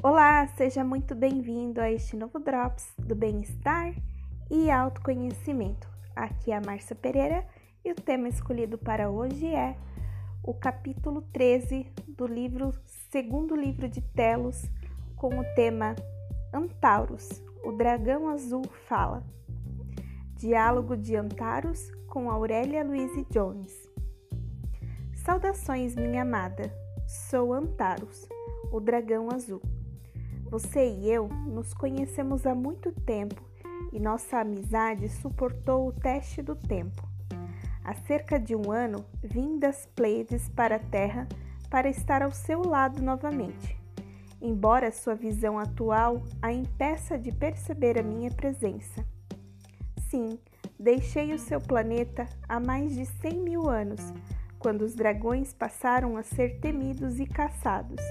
Olá, seja muito bem-vindo a este novo Drops do Bem-Estar e Autoconhecimento. Aqui é a Márcia Pereira e o tema escolhido para hoje é o capítulo 13 do livro Segundo Livro de Telos, com o tema Antaurus, o dragão azul fala. Diálogo de Antaurus com Aurélia Louise Jones. Saudações, minha amada. Sou Antaurus, o dragão azul. Você e eu nos conhecemos há muito tempo e nossa amizade suportou o teste do tempo. Há cerca de um ano vim das Pleiades para a Terra para estar ao seu lado novamente. Embora sua visão atual a impeça de perceber a minha presença. Sim, deixei o seu planeta há mais de 100 mil anos, quando os dragões passaram a ser temidos e caçados.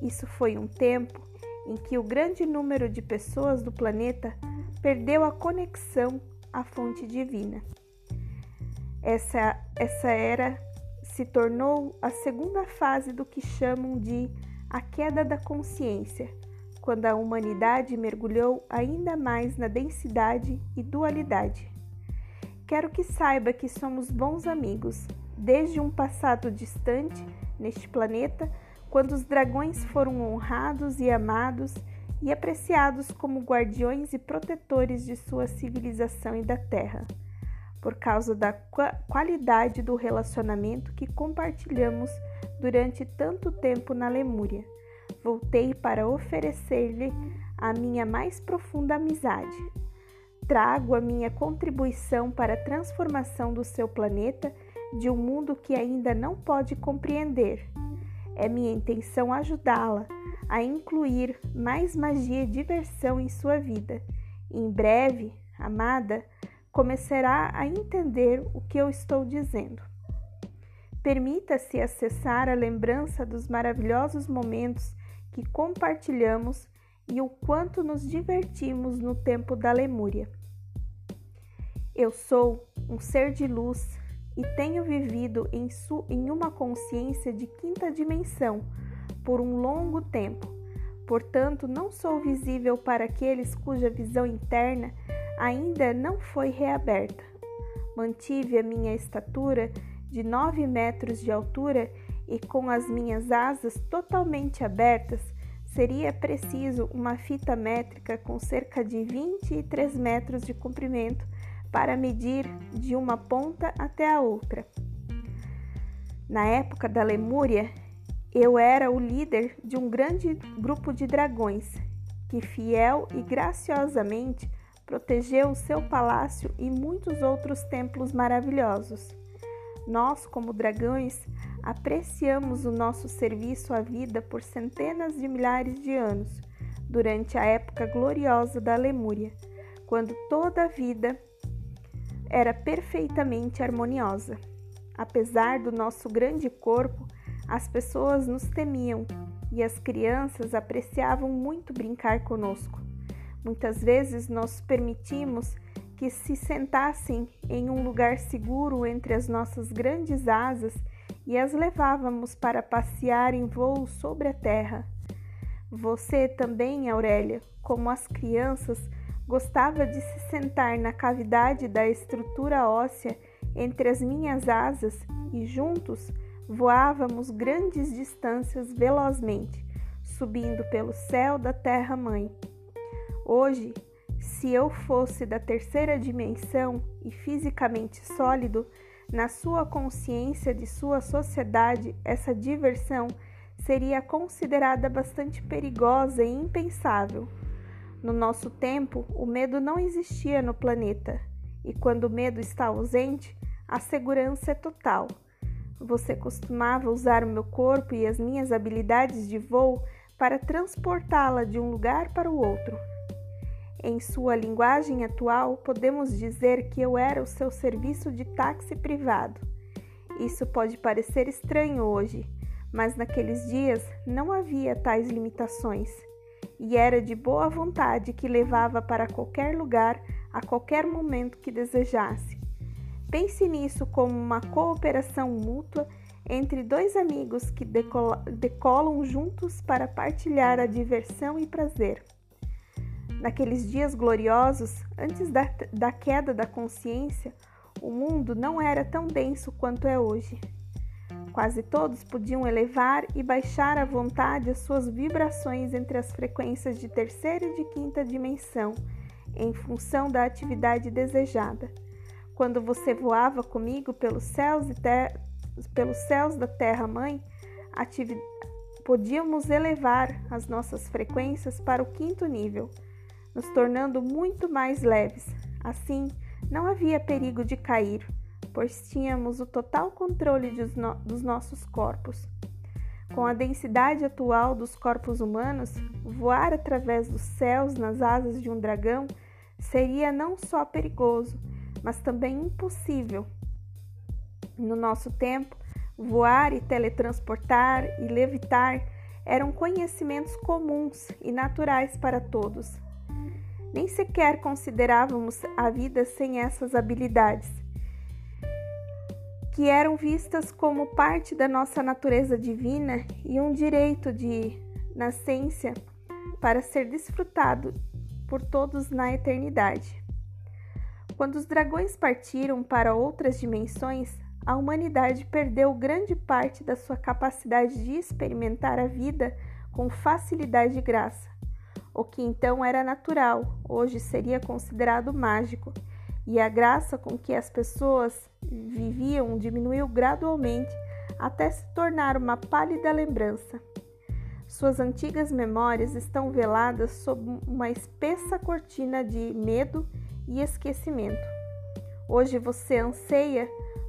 Isso foi um tempo em que o grande número de pessoas do planeta perdeu a conexão à fonte divina. Essa, essa era se tornou a segunda fase do que chamam de a queda da consciência, quando a humanidade mergulhou ainda mais na densidade e dualidade. Quero que saiba que somos bons amigos, desde um passado distante neste planeta quando os dragões foram honrados e amados e apreciados como guardiões e protetores de sua civilização e da terra, por causa da qualidade do relacionamento que compartilhamos durante tanto tempo na Lemúria. Voltei para oferecer-lhe a minha mais profunda amizade. Trago a minha contribuição para a transformação do seu planeta de um mundo que ainda não pode compreender é minha intenção ajudá-la a incluir mais magia e diversão em sua vida. Em breve, amada, começará a entender o que eu estou dizendo. Permita-se acessar a lembrança dos maravilhosos momentos que compartilhamos e o quanto nos divertimos no tempo da Lemúria. Eu sou um ser de luz e tenho vivido em, em uma consciência de quinta dimensão por um longo tempo. Portanto, não sou visível para aqueles cuja visão interna ainda não foi reaberta. Mantive a minha estatura de 9 metros de altura e com as minhas asas totalmente abertas, seria preciso uma fita métrica com cerca de 23 metros de comprimento para medir de uma ponta até a outra. Na época da Lemúria, eu era o líder de um grande grupo de dragões que, fiel e graciosamente, protegeu o seu palácio e muitos outros templos maravilhosos. Nós, como dragões, apreciamos o nosso serviço à vida por centenas de milhares de anos, durante a época gloriosa da Lemúria, quando toda a vida era perfeitamente harmoniosa. Apesar do nosso grande corpo, as pessoas nos temiam e as crianças apreciavam muito brincar conosco. Muitas vezes nós permitimos que se sentassem em um lugar seguro entre as nossas grandes asas e as levávamos para passear em voo sobre a terra. Você também, Aurélia, como as crianças, Gostava de se sentar na cavidade da estrutura óssea entre as minhas asas e juntos voávamos grandes distâncias velozmente, subindo pelo céu da Terra-mãe. Hoje, se eu fosse da terceira dimensão e fisicamente sólido, na sua consciência de sua sociedade, essa diversão seria considerada bastante perigosa e impensável. No nosso tempo, o medo não existia no planeta, e quando o medo está ausente, a segurança é total. Você costumava usar o meu corpo e as minhas habilidades de voo para transportá-la de um lugar para o outro. Em sua linguagem atual, podemos dizer que eu era o seu serviço de táxi privado. Isso pode parecer estranho hoje, mas naqueles dias não havia tais limitações e era de boa vontade que levava para qualquer lugar a qualquer momento que desejasse. Pense nisso como uma cooperação mútua entre dois amigos que decolam juntos para partilhar a diversão e prazer. Naqueles dias gloriosos, antes da, da queda da consciência, o mundo não era tão denso quanto é hoje. Quase todos podiam elevar e baixar à vontade as suas vibrações entre as frequências de terceira e de quinta dimensão, em função da atividade desejada. Quando você voava comigo pelos céus, pelos céus da Terra-mãe, podíamos elevar as nossas frequências para o quinto nível, nos tornando muito mais leves. Assim, não havia perigo de cair, pois tínhamos o total controle no dos nossos corpos. Com a densidade atual dos corpos humanos, voar através dos céus nas asas de um dragão seria não só perigoso, mas também impossível. No nosso tempo, voar e teletransportar e levitar eram conhecimentos comuns e naturais para todos. Nem sequer considerávamos a vida sem essas habilidades, que eram vistas como parte da nossa natureza divina e um direito de nascença para ser desfrutado por todos na eternidade. Quando os dragões partiram para outras dimensões, a humanidade perdeu grande parte da sua capacidade de experimentar a vida com facilidade e graça. O que então era natural, hoje seria considerado mágico, e a graça com que as pessoas viviam diminuiu gradualmente até se tornar uma pálida lembrança. Suas antigas memórias estão veladas sob uma espessa cortina de medo e esquecimento. Hoje você anseia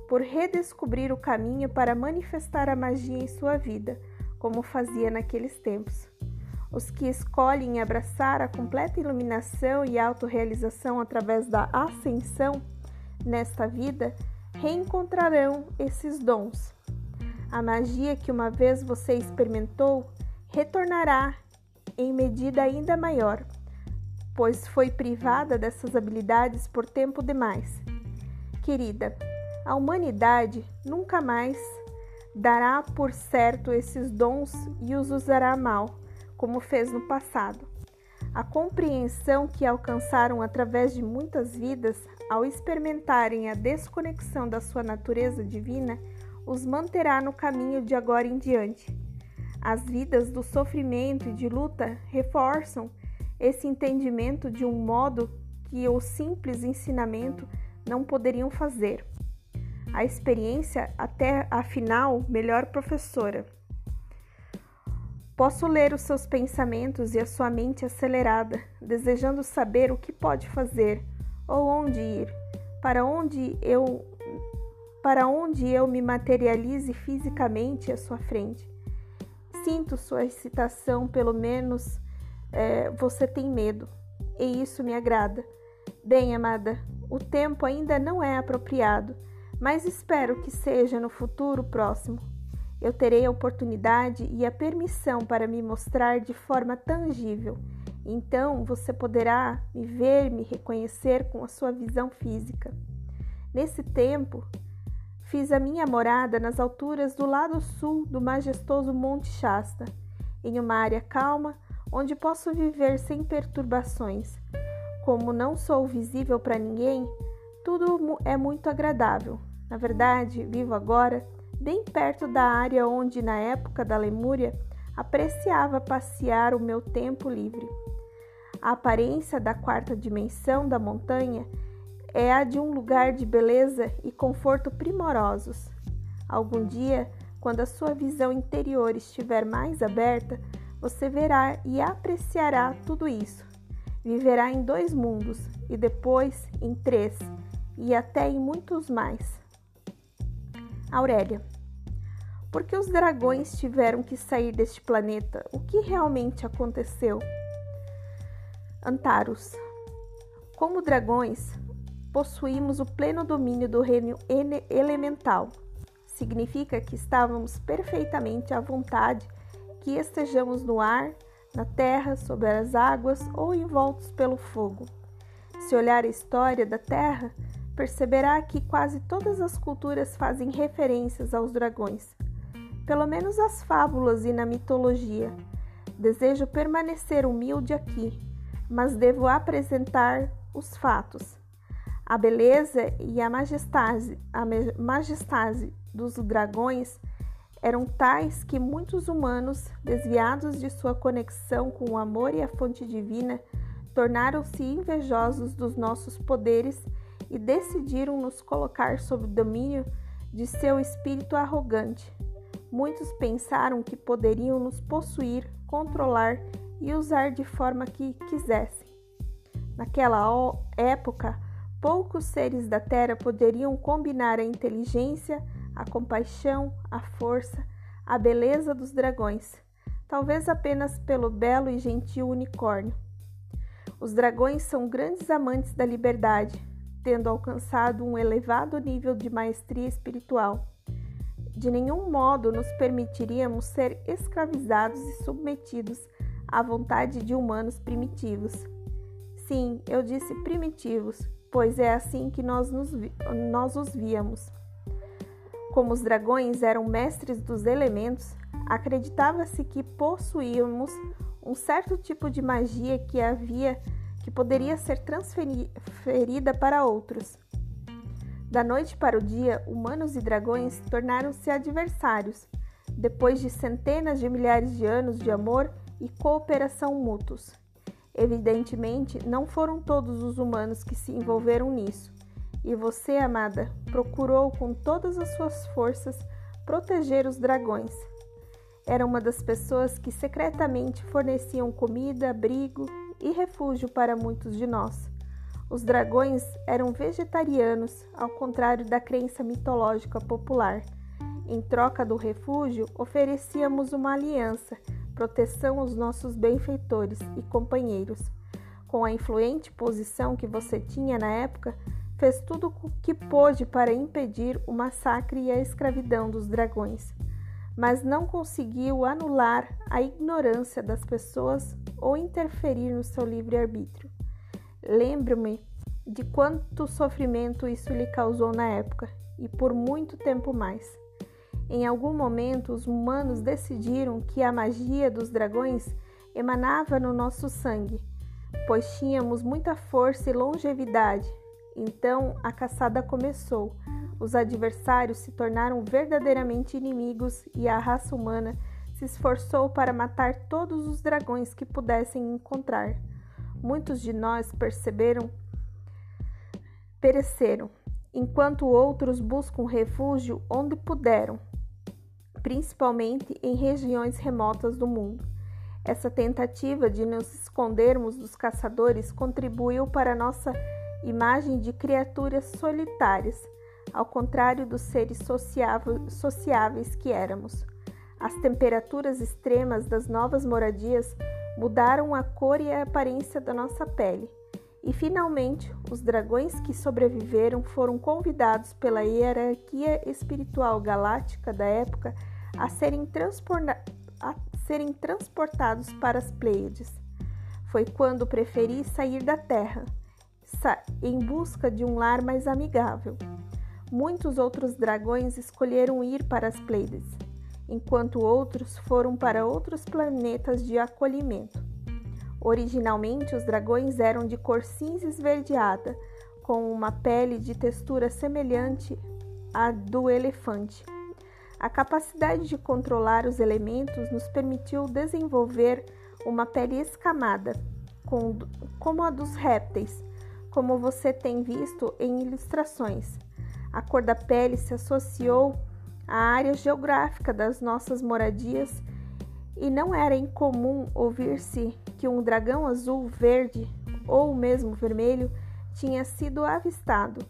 por redescobrir o caminho para manifestar a magia em sua vida, como fazia naqueles tempos. Os que escolhem abraçar a completa iluminação e autorrealização através da ascensão nesta vida reencontrarão esses dons. A magia que uma vez você experimentou retornará em medida ainda maior pois foi privada dessas habilidades por tempo demais. Querida, a humanidade nunca mais dará por certo esses dons e os usará mal, como fez no passado. A compreensão que alcançaram através de muitas vidas, ao experimentarem a desconexão da sua natureza divina, os manterá no caminho de agora em diante. As vidas do sofrimento e de luta reforçam esse entendimento de um modo que o simples ensinamento não poderiam fazer. A experiência, até afinal, melhor professora. Posso ler os seus pensamentos e a sua mente acelerada, desejando saber o que pode fazer ou onde ir, para onde eu para onde eu me materialize fisicamente à sua frente. Sinto sua excitação, pelo menos é, você tem medo, e isso me agrada. Bem, amada, o tempo ainda não é apropriado, mas espero que seja no futuro próximo. Eu terei a oportunidade e a permissão para me mostrar de forma tangível. Então você poderá me ver, me reconhecer com a sua visão física. Nesse tempo, fiz a minha morada nas alturas do lado sul do majestoso Monte Shasta, em uma área calma onde posso viver sem perturbações. Como não sou visível para ninguém, tudo é muito agradável. Na verdade, vivo agora bem perto da área onde, na época da Lemúria, apreciava passear o meu tempo livre. A aparência da quarta dimensão da montanha é a de um lugar de beleza e conforto primorosos. Algum dia, quando a sua visão interior estiver mais aberta, você verá e apreciará tudo isso. Viverá em dois mundos e depois em três e até em muitos mais. Aurélia, por que os dragões tiveram que sair deste planeta? O que realmente aconteceu? Antaros, como dragões, possuímos o pleno domínio do reino elemental. Significa que estávamos perfeitamente à vontade que estejamos no ar, na terra, sobre as águas ou envoltos pelo fogo. Se olhar a história da Terra, perceberá que quase todas as culturas fazem referências aos dragões. Pelo menos as fábulas e na mitologia. Desejo permanecer humilde aqui, mas devo apresentar os fatos. A beleza e a majestade, a majestade dos dragões eram tais que muitos humanos, desviados de sua conexão com o amor e a fonte divina, tornaram-se invejosos dos nossos poderes e decidiram nos colocar sob domínio de seu espírito arrogante. Muitos pensaram que poderiam nos possuir, controlar e usar de forma que quisessem. Naquela época, poucos seres da Terra poderiam combinar a inteligência, a compaixão, a força, a beleza dos dragões, talvez apenas pelo belo e gentil unicórnio. Os dragões são grandes amantes da liberdade, tendo alcançado um elevado nível de maestria espiritual. De nenhum modo nos permitiríamos ser escravizados e submetidos à vontade de humanos primitivos. Sim, eu disse primitivos, pois é assim que nós, nos, nós os víamos. Como os dragões eram mestres dos elementos, acreditava-se que possuíamos um certo tipo de magia que havia que poderia ser transferida para outros. Da noite para o dia, humanos e dragões tornaram-se adversários, depois de centenas de milhares de anos de amor e cooperação mútuos. Evidentemente, não foram todos os humanos que se envolveram nisso, e você, amada, procurou com todas as suas forças proteger os dragões. Era uma das pessoas que secretamente forneciam comida, abrigo e refúgio para muitos de nós. Os dragões eram vegetarianos, ao contrário da crença mitológica popular. Em troca do refúgio, oferecíamos uma aliança, proteção aos nossos benfeitores e companheiros. Com a influente posição que você tinha na época, fez tudo o que pôde para impedir o massacre e a escravidão dos dragões, mas não conseguiu anular a ignorância das pessoas ou interferir no seu livre-arbítrio. Lembro-me de quanto sofrimento isso lhe causou na época e por muito tempo mais. Em algum momento, os humanos decidiram que a magia dos dragões emanava no nosso sangue, pois tínhamos muita força e longevidade então a caçada começou. Os adversários se tornaram verdadeiramente inimigos e a raça humana se esforçou para matar todos os dragões que pudessem encontrar. Muitos de nós perceberam pereceram, enquanto outros buscam refúgio onde puderam, principalmente em regiões remotas do mundo. Essa tentativa de nos escondermos dos caçadores contribuiu para nossa imagem de criaturas solitárias, ao contrário dos seres sociáveis que éramos. As temperaturas extremas das novas moradias mudaram a cor e a aparência da nossa pele. E finalmente, os dragões que sobreviveram foram convidados pela hierarquia espiritual galáctica da época a serem, a serem transportados para as Pleiades. Foi quando preferi sair da Terra em busca de um lar mais amigável. Muitos outros dragões escolheram ir para as Pleiades, enquanto outros foram para outros planetas de acolhimento. Originalmente, os dragões eram de cor cinza esverdeada, com uma pele de textura semelhante à do elefante. A capacidade de controlar os elementos nos permitiu desenvolver uma pele escamada, como a dos répteis, como você tem visto em ilustrações. A cor da pele se associou à área geográfica das nossas moradias e não era incomum ouvir-se que um dragão azul, verde ou mesmo vermelho tinha sido avistado.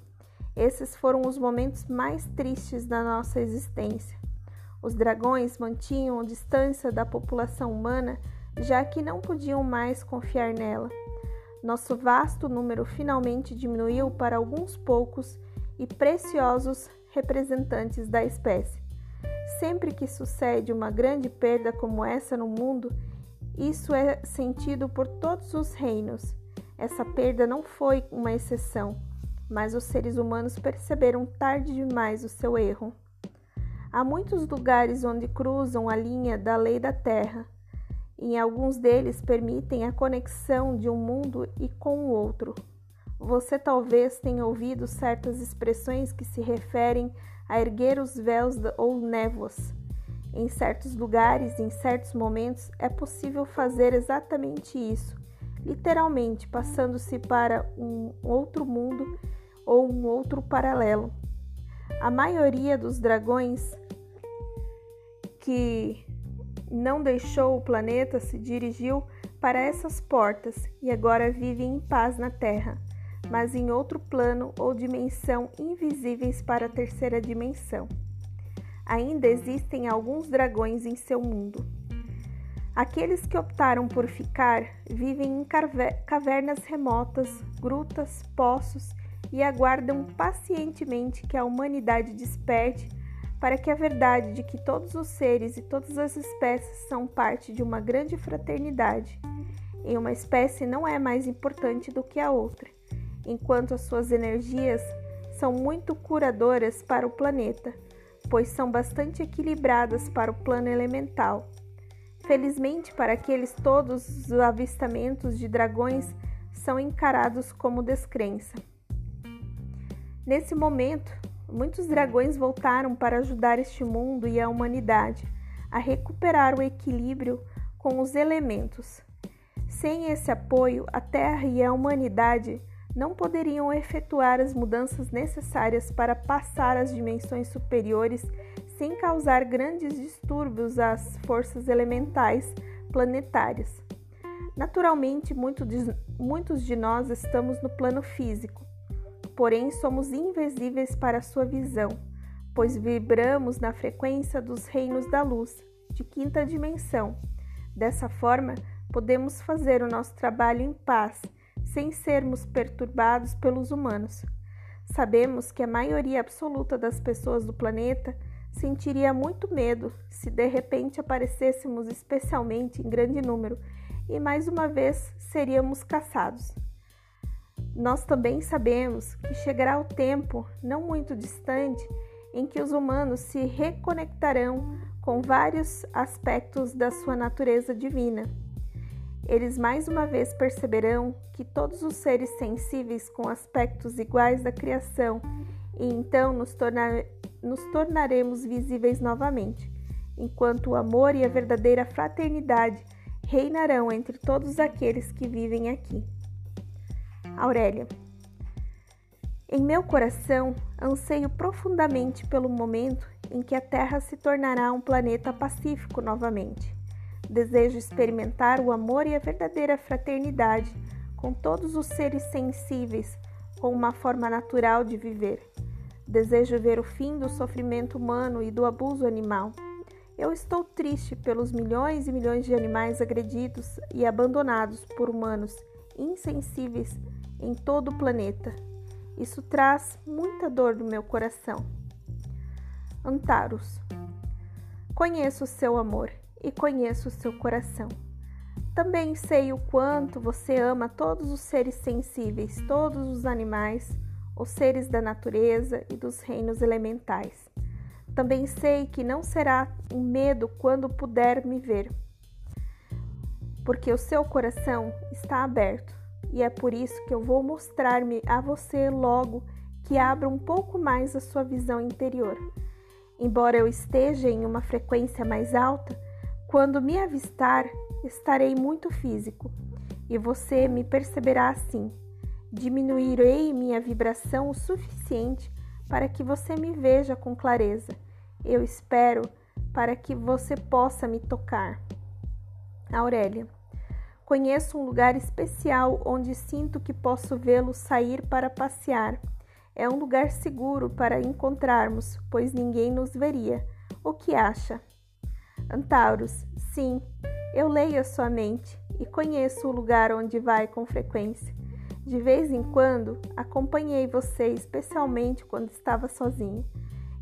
Esses foram os momentos mais tristes da nossa existência. Os dragões mantinham distância da população humana, já que não podiam mais confiar nela. Nosso vasto número finalmente diminuiu para alguns poucos e preciosos representantes da espécie. Sempre que sucede uma grande perda como essa no mundo, isso é sentido por todos os reinos. Essa perda não foi uma exceção, mas os seres humanos perceberam tarde demais o seu erro. Há muitos lugares onde cruzam a linha da lei da Terra. Em alguns deles permitem a conexão de um mundo e com o outro. Você talvez tenha ouvido certas expressões que se referem a erguer os véus ou névoas. Em certos lugares, em certos momentos, é possível fazer exatamente isso, literalmente passando-se para um outro mundo ou um outro paralelo. A maioria dos dragões que não deixou o planeta se dirigiu para essas portas e agora vive em paz na Terra, mas em outro plano ou dimensão invisíveis para a terceira dimensão. Ainda existem alguns dragões em seu mundo. Aqueles que optaram por ficar vivem em cavernas remotas, grutas, poços e aguardam pacientemente que a humanidade desperte para que a verdade de que todos os seres e todas as espécies são parte de uma grande fraternidade, em uma espécie não é mais importante do que a outra, enquanto as suas energias são muito curadoras para o planeta, pois são bastante equilibradas para o plano elemental. Felizmente, para aqueles todos os avistamentos de dragões são encarados como descrença. Nesse momento, muitos dragões voltaram para ajudar este mundo e a humanidade a recuperar o equilíbrio com os elementos. Sem esse apoio, a Terra e a humanidade não poderiam efetuar as mudanças necessárias para passar às dimensões superiores sem causar grandes distúrbios às forças elementais planetárias. Naturalmente, muitos de nós estamos no plano físico, porém somos invisíveis para sua visão, pois vibramos na frequência dos reinos da luz, de quinta dimensão. Dessa forma, podemos fazer o nosso trabalho em paz, sem sermos perturbados pelos humanos. Sabemos que a maioria absoluta das pessoas do planeta sentiria muito medo se de repente aparecêssemos especialmente em grande número e mais uma vez seríamos caçados. Nós também sabemos que chegará o tempo, não muito distante, em que os humanos se reconectarão com vários aspectos da sua natureza divina. Eles mais uma vez perceberão que todos os seres sensíveis com aspectos iguais da criação, e então nos, nos tornaremos visíveis novamente, enquanto o amor e a verdadeira fraternidade reinarão entre todos aqueles que vivem aqui. Aurélia. Em meu coração, anseio profundamente pelo momento em que a Terra se tornará um planeta pacífico novamente. Desejo experimentar o amor e a verdadeira fraternidade com todos os seres sensíveis, com uma forma natural de viver. Desejo ver o fim do sofrimento humano e do abuso animal. Eu estou triste pelos milhões e milhões de animais agredidos e abandonados por humanos insensíveis em todo o planeta. Isso traz muita dor no meu coração. Antaros. Conheço o seu amor e conheço o seu coração. Também sei o quanto você ama todos os seres sensíveis, todos os animais, os seres da natureza e dos reinos elementais. Também sei que não será um medo quando puder me ver, porque o seu coração está aberto e é por isso que eu vou mostrar-me a você logo que abra um pouco mais a sua visão interior. Embora eu esteja em uma frequência mais alta, quando me avistar, estarei muito físico e você me perceberá assim. Diminuirei minha vibração o suficiente para que você me veja com clareza. Eu espero para que você possa me tocar. Aurélia. Conheço um lugar especial onde sinto que posso vê-lo sair para passear. É um lugar seguro para encontrarmos, pois ninguém nos veria. O que acha? Antauros, sim, eu leio a sua mente e conheço o lugar onde vai com frequência. De vez em quando, acompanhei você, especialmente quando estava sozinho.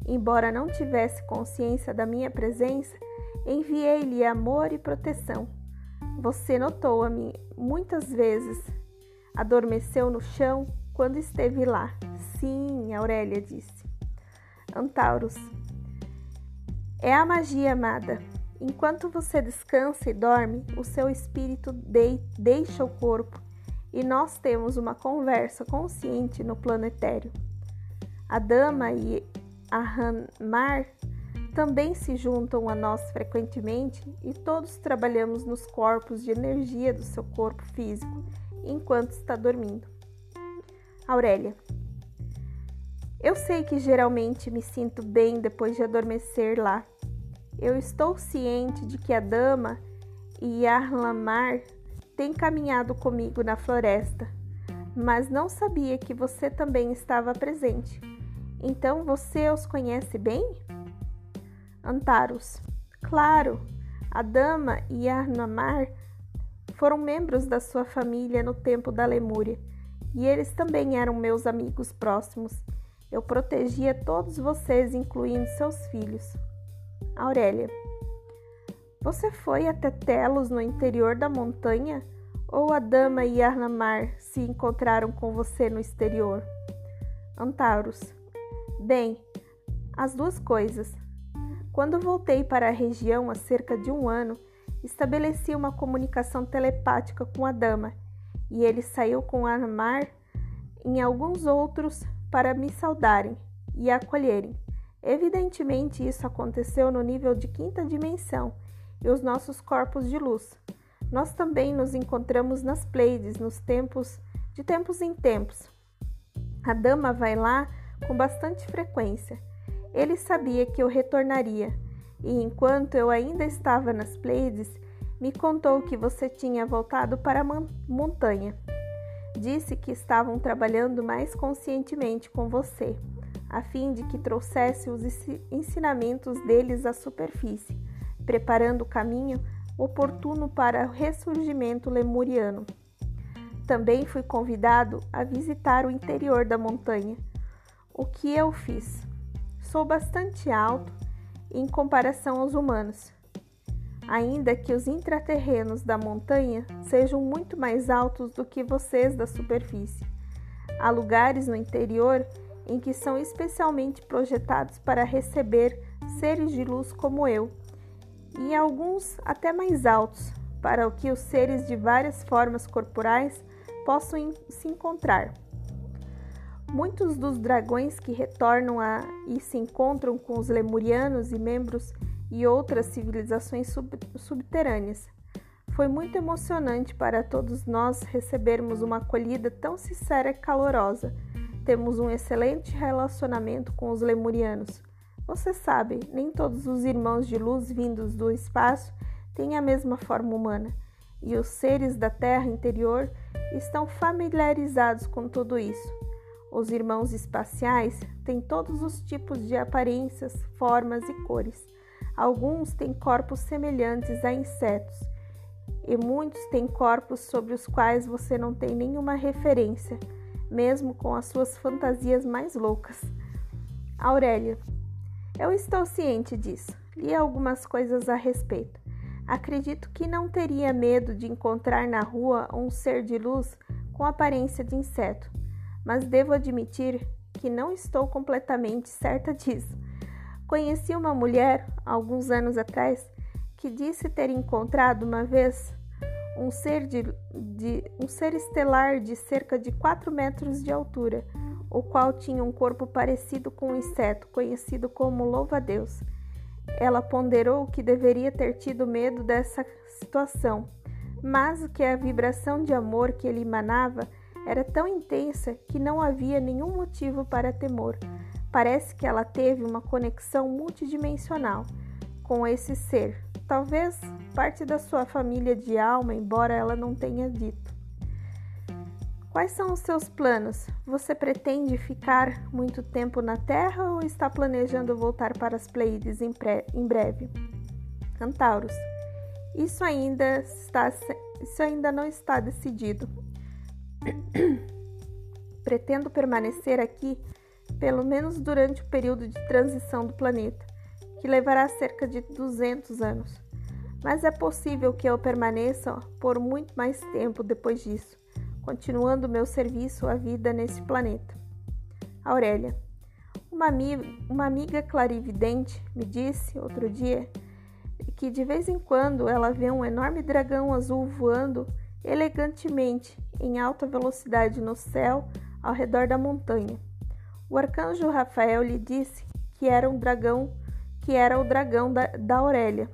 Embora não tivesse consciência da minha presença, enviei-lhe amor e proteção. Você notou-me muitas vezes. Adormeceu no chão quando esteve lá. Sim, Aurélia disse. Antauros. É a magia, amada. Enquanto você descansa e dorme, o seu espírito de deixa o corpo e nós temos uma conversa consciente no plano etéreo. A dama e a Hanmar também se juntam a nós frequentemente e todos trabalhamos nos corpos de energia do seu corpo físico enquanto está dormindo. Aurélia. Eu sei que geralmente me sinto bem depois de adormecer lá. Eu estou ciente de que a dama e Arlamar têm caminhado comigo na floresta, mas não sabia que você também estava presente. Então você os conhece bem? Antaros. Claro, a dama e Arlamar foram membros da sua família no tempo da Lemúria, e eles também eram meus amigos próximos. Eu protegia todos vocês, incluindo seus filhos. Aurélia. Você foi até Telos no interior da montanha? Ou a dama e Arnamar se encontraram com você no exterior? Antauros. Bem, as duas coisas. Quando voltei para a região há cerca de um ano, estabeleci uma comunicação telepática com a dama e ele saiu com Armar em alguns outros para me saudarem e acolherem. Evidentemente, isso aconteceu no nível de quinta dimensão e os nossos corpos de luz. Nós também nos encontramos nas Pleiades nos tempos de tempos em tempos. A dama vai lá com bastante frequência. Ele sabia que eu retornaria e enquanto eu ainda estava nas Pleiades, me contou que você tinha voltado para a montanha. Disse que estavam trabalhando mais conscientemente com você, a fim de que trouxesse os ensinamentos deles à superfície, preparando o caminho oportuno para o ressurgimento lemuriano. Também fui convidado a visitar o interior da montanha, o que eu fiz. Sou bastante alto em comparação aos humanos, ainda que os intraterrenos da montanha sejam muito mais altos do que vocês da superfície. Há lugares no interior em que são especialmente projetados para receber seres de luz como eu, e alguns até mais altos, para que os seres de várias formas corporais possam se encontrar. Muitos dos dragões que retornam a, e se encontram com os lemurianos e membros e outras civilizações sub, subterrâneas. Foi muito emocionante para todos nós recebermos uma acolhida tão sincera e calorosa. Temos um excelente relacionamento com os lemurianos. Você sabe, nem todos os irmãos de luz vindos do espaço têm a mesma forma humana, e os seres da Terra interior estão familiarizados com tudo isso. Os irmãos espaciais têm todos os tipos de aparências, formas e cores. Alguns têm corpos semelhantes a insetos, e muitos têm corpos sobre os quais você não tem nenhuma referência, mesmo com as suas fantasias mais loucas. Aurélia, eu estou ciente disso. Li algumas coisas a respeito. Acredito que não teria medo de encontrar na rua um ser de luz com aparência de inseto mas devo admitir que não estou completamente certa disso. Conheci uma mulher, alguns anos atrás, que disse ter encontrado uma vez um ser, de, de, um ser estelar de cerca de 4 metros de altura, o qual tinha um corpo parecido com um inseto, conhecido como louva-a-Deus. Ela ponderou que deveria ter tido medo dessa situação, mas que a vibração de amor que ele emanava era tão intensa que não havia nenhum motivo para temor. Parece que ela teve uma conexão multidimensional com esse ser, talvez parte da sua família de alma, embora ela não tenha dito. Quais são os seus planos? Você pretende ficar muito tempo na Terra ou está planejando voltar para as Pleiades em, em breve? Antauros. Isso ainda, está, isso ainda não está decidido. Pretendo permanecer aqui pelo menos durante o período de transição do planeta, que levará cerca de 200 anos. Mas é possível que eu permaneça por muito mais tempo depois disso, continuando meu serviço à vida nesse planeta. Aurélia, Uma amiga, uma amiga clarividente me disse outro dia que de vez em quando ela vê um enorme dragão azul voando elegantemente em alta velocidade no céu ao redor da montanha. O arcanjo Rafael lhe disse que era um dragão, que era o dragão da, da Aurélia.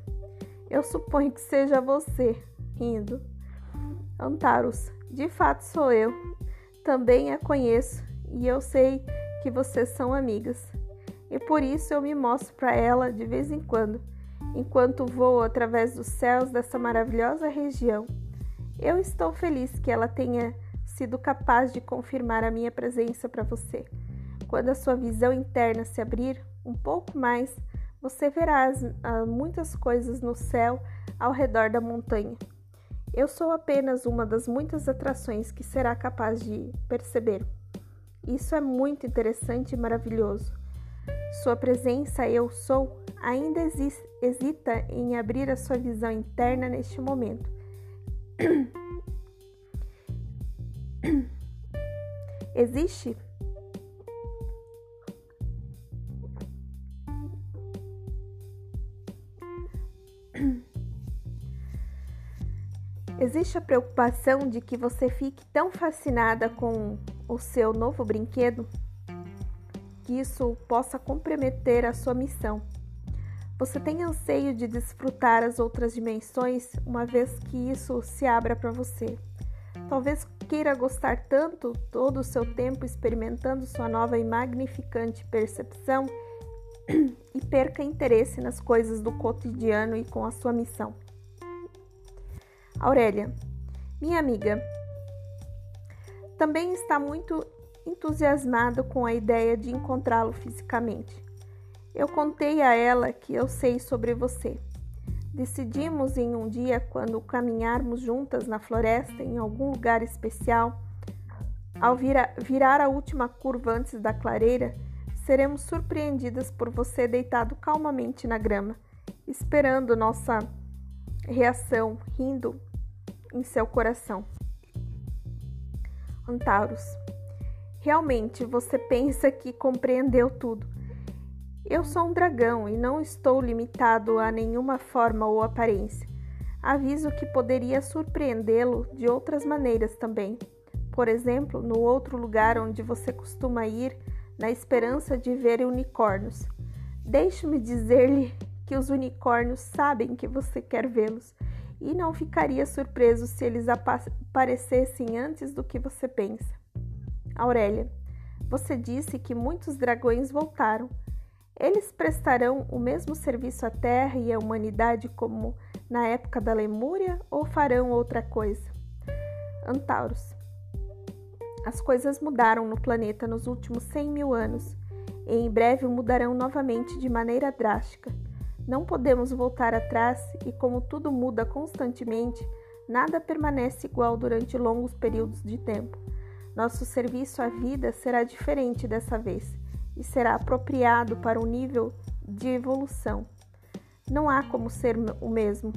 Eu suponho que seja você, rindo. Antaros, de fato sou eu. Também a conheço e eu sei que vocês são amigas. E por isso eu me mostro para ela de vez em quando, enquanto vou através dos céus dessa maravilhosa região. Eu estou feliz que ela tenha sido capaz de confirmar a minha presença para você. Quando a sua visão interna se abrir um pouco mais, você verá ah, muitas coisas no céu ao redor da montanha. Eu sou apenas uma das muitas atrações que será capaz de perceber. Isso é muito interessante e maravilhoso. Sua presença, eu sou, ainda hesita em abrir a sua visão interna neste momento. Existe Existe a preocupação de que você fique tão fascinada com o seu novo brinquedo que isso possa comprometer a sua missão. Você tem anseio de desfrutar as outras dimensões uma vez que isso se abra para você. Talvez queira gostar tanto todo o seu tempo experimentando sua nova e magnificante percepção e perca interesse nas coisas do cotidiano e com a sua missão. Aurélia, minha amiga, também está muito entusiasmada com a ideia de encontrá-lo fisicamente. Eu contei a ela que eu sei sobre você. Decidimos em um dia, quando caminharmos juntas na floresta em algum lugar especial, ao vira, virar a última curva antes da clareira, seremos surpreendidas por você deitado calmamente na grama, esperando nossa reação, rindo em seu coração. Antauros, realmente você pensa que compreendeu tudo. Eu sou um dragão e não estou limitado a nenhuma forma ou aparência. Aviso que poderia surpreendê-lo de outras maneiras também. Por exemplo, no outro lugar onde você costuma ir, na esperança de ver unicórnios. Deixe-me dizer-lhe que os unicórnios sabem que você quer vê-los e não ficaria surpreso se eles aparecessem antes do que você pensa. Aurélia, você disse que muitos dragões voltaram. Eles prestarão o mesmo serviço à Terra e à humanidade como na época da Lemúria ou farão outra coisa? Antauros. As coisas mudaram no planeta nos últimos 100 mil anos e em breve mudarão novamente de maneira drástica. Não podemos voltar atrás e, como tudo muda constantemente, nada permanece igual durante longos períodos de tempo. Nosso serviço à vida será diferente dessa vez e será apropriado para um nível de evolução. Não há como ser o mesmo.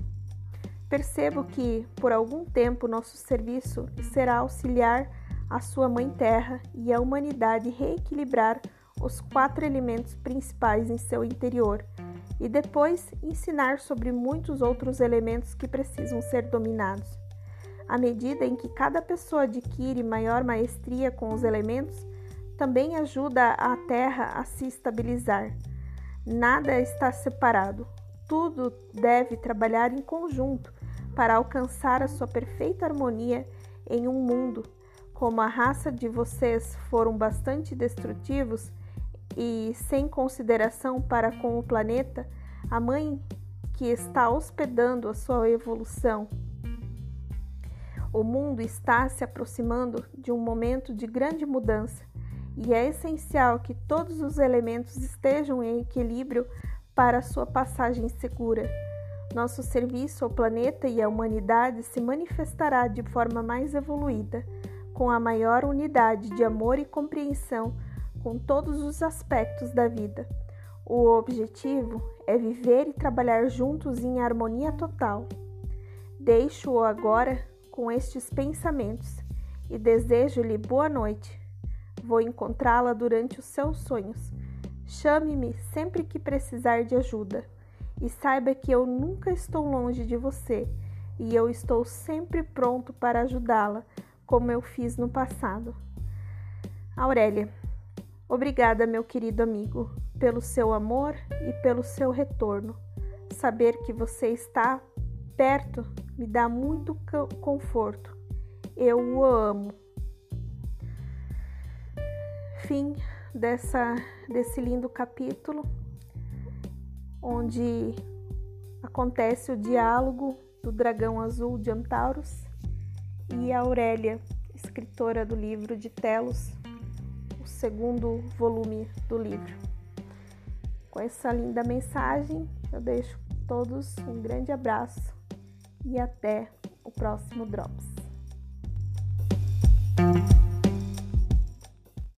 Percebo que, por algum tempo, nosso serviço será auxiliar a sua Mãe Terra e a humanidade reequilibrar os quatro elementos principais em seu interior e depois ensinar sobre muitos outros elementos que precisam ser dominados. À medida em que cada pessoa adquire maior maestria com os elementos, também ajuda a Terra a se estabilizar. Nada está separado, tudo deve trabalhar em conjunto para alcançar a sua perfeita harmonia em um mundo. Como a raça de vocês foram bastante destrutivos, e sem consideração para com o planeta, a mãe que está hospedando a sua evolução. O mundo está se aproximando de um momento de grande mudança e é essencial que todos os elementos estejam em equilíbrio para sua passagem segura. Nosso serviço ao planeta e à humanidade se manifestará de forma mais evoluída, com a maior unidade de amor e compreensão com todos os aspectos da vida. O objetivo é viver e trabalhar juntos em harmonia total. Deixo-o agora com estes pensamentos e desejo-lhe boa noite. Vou encontrá-la durante os seus sonhos. Chame-me sempre que precisar de ajuda e saiba que eu nunca estou longe de você e eu estou sempre pronto para ajudá-la, como eu fiz no passado. Aurélia, obrigada, meu querido amigo, pelo seu amor e pelo seu retorno. Saber que você está perto me dá muito conforto. Eu o amo. Fim dessa, desse lindo capítulo, onde acontece o diálogo do dragão azul de Antauros e Aurélia, escritora do livro de Telos, segundo volume do livro. Com essa linda mensagem, eu deixo todos um grande abraço e até o próximo Drops.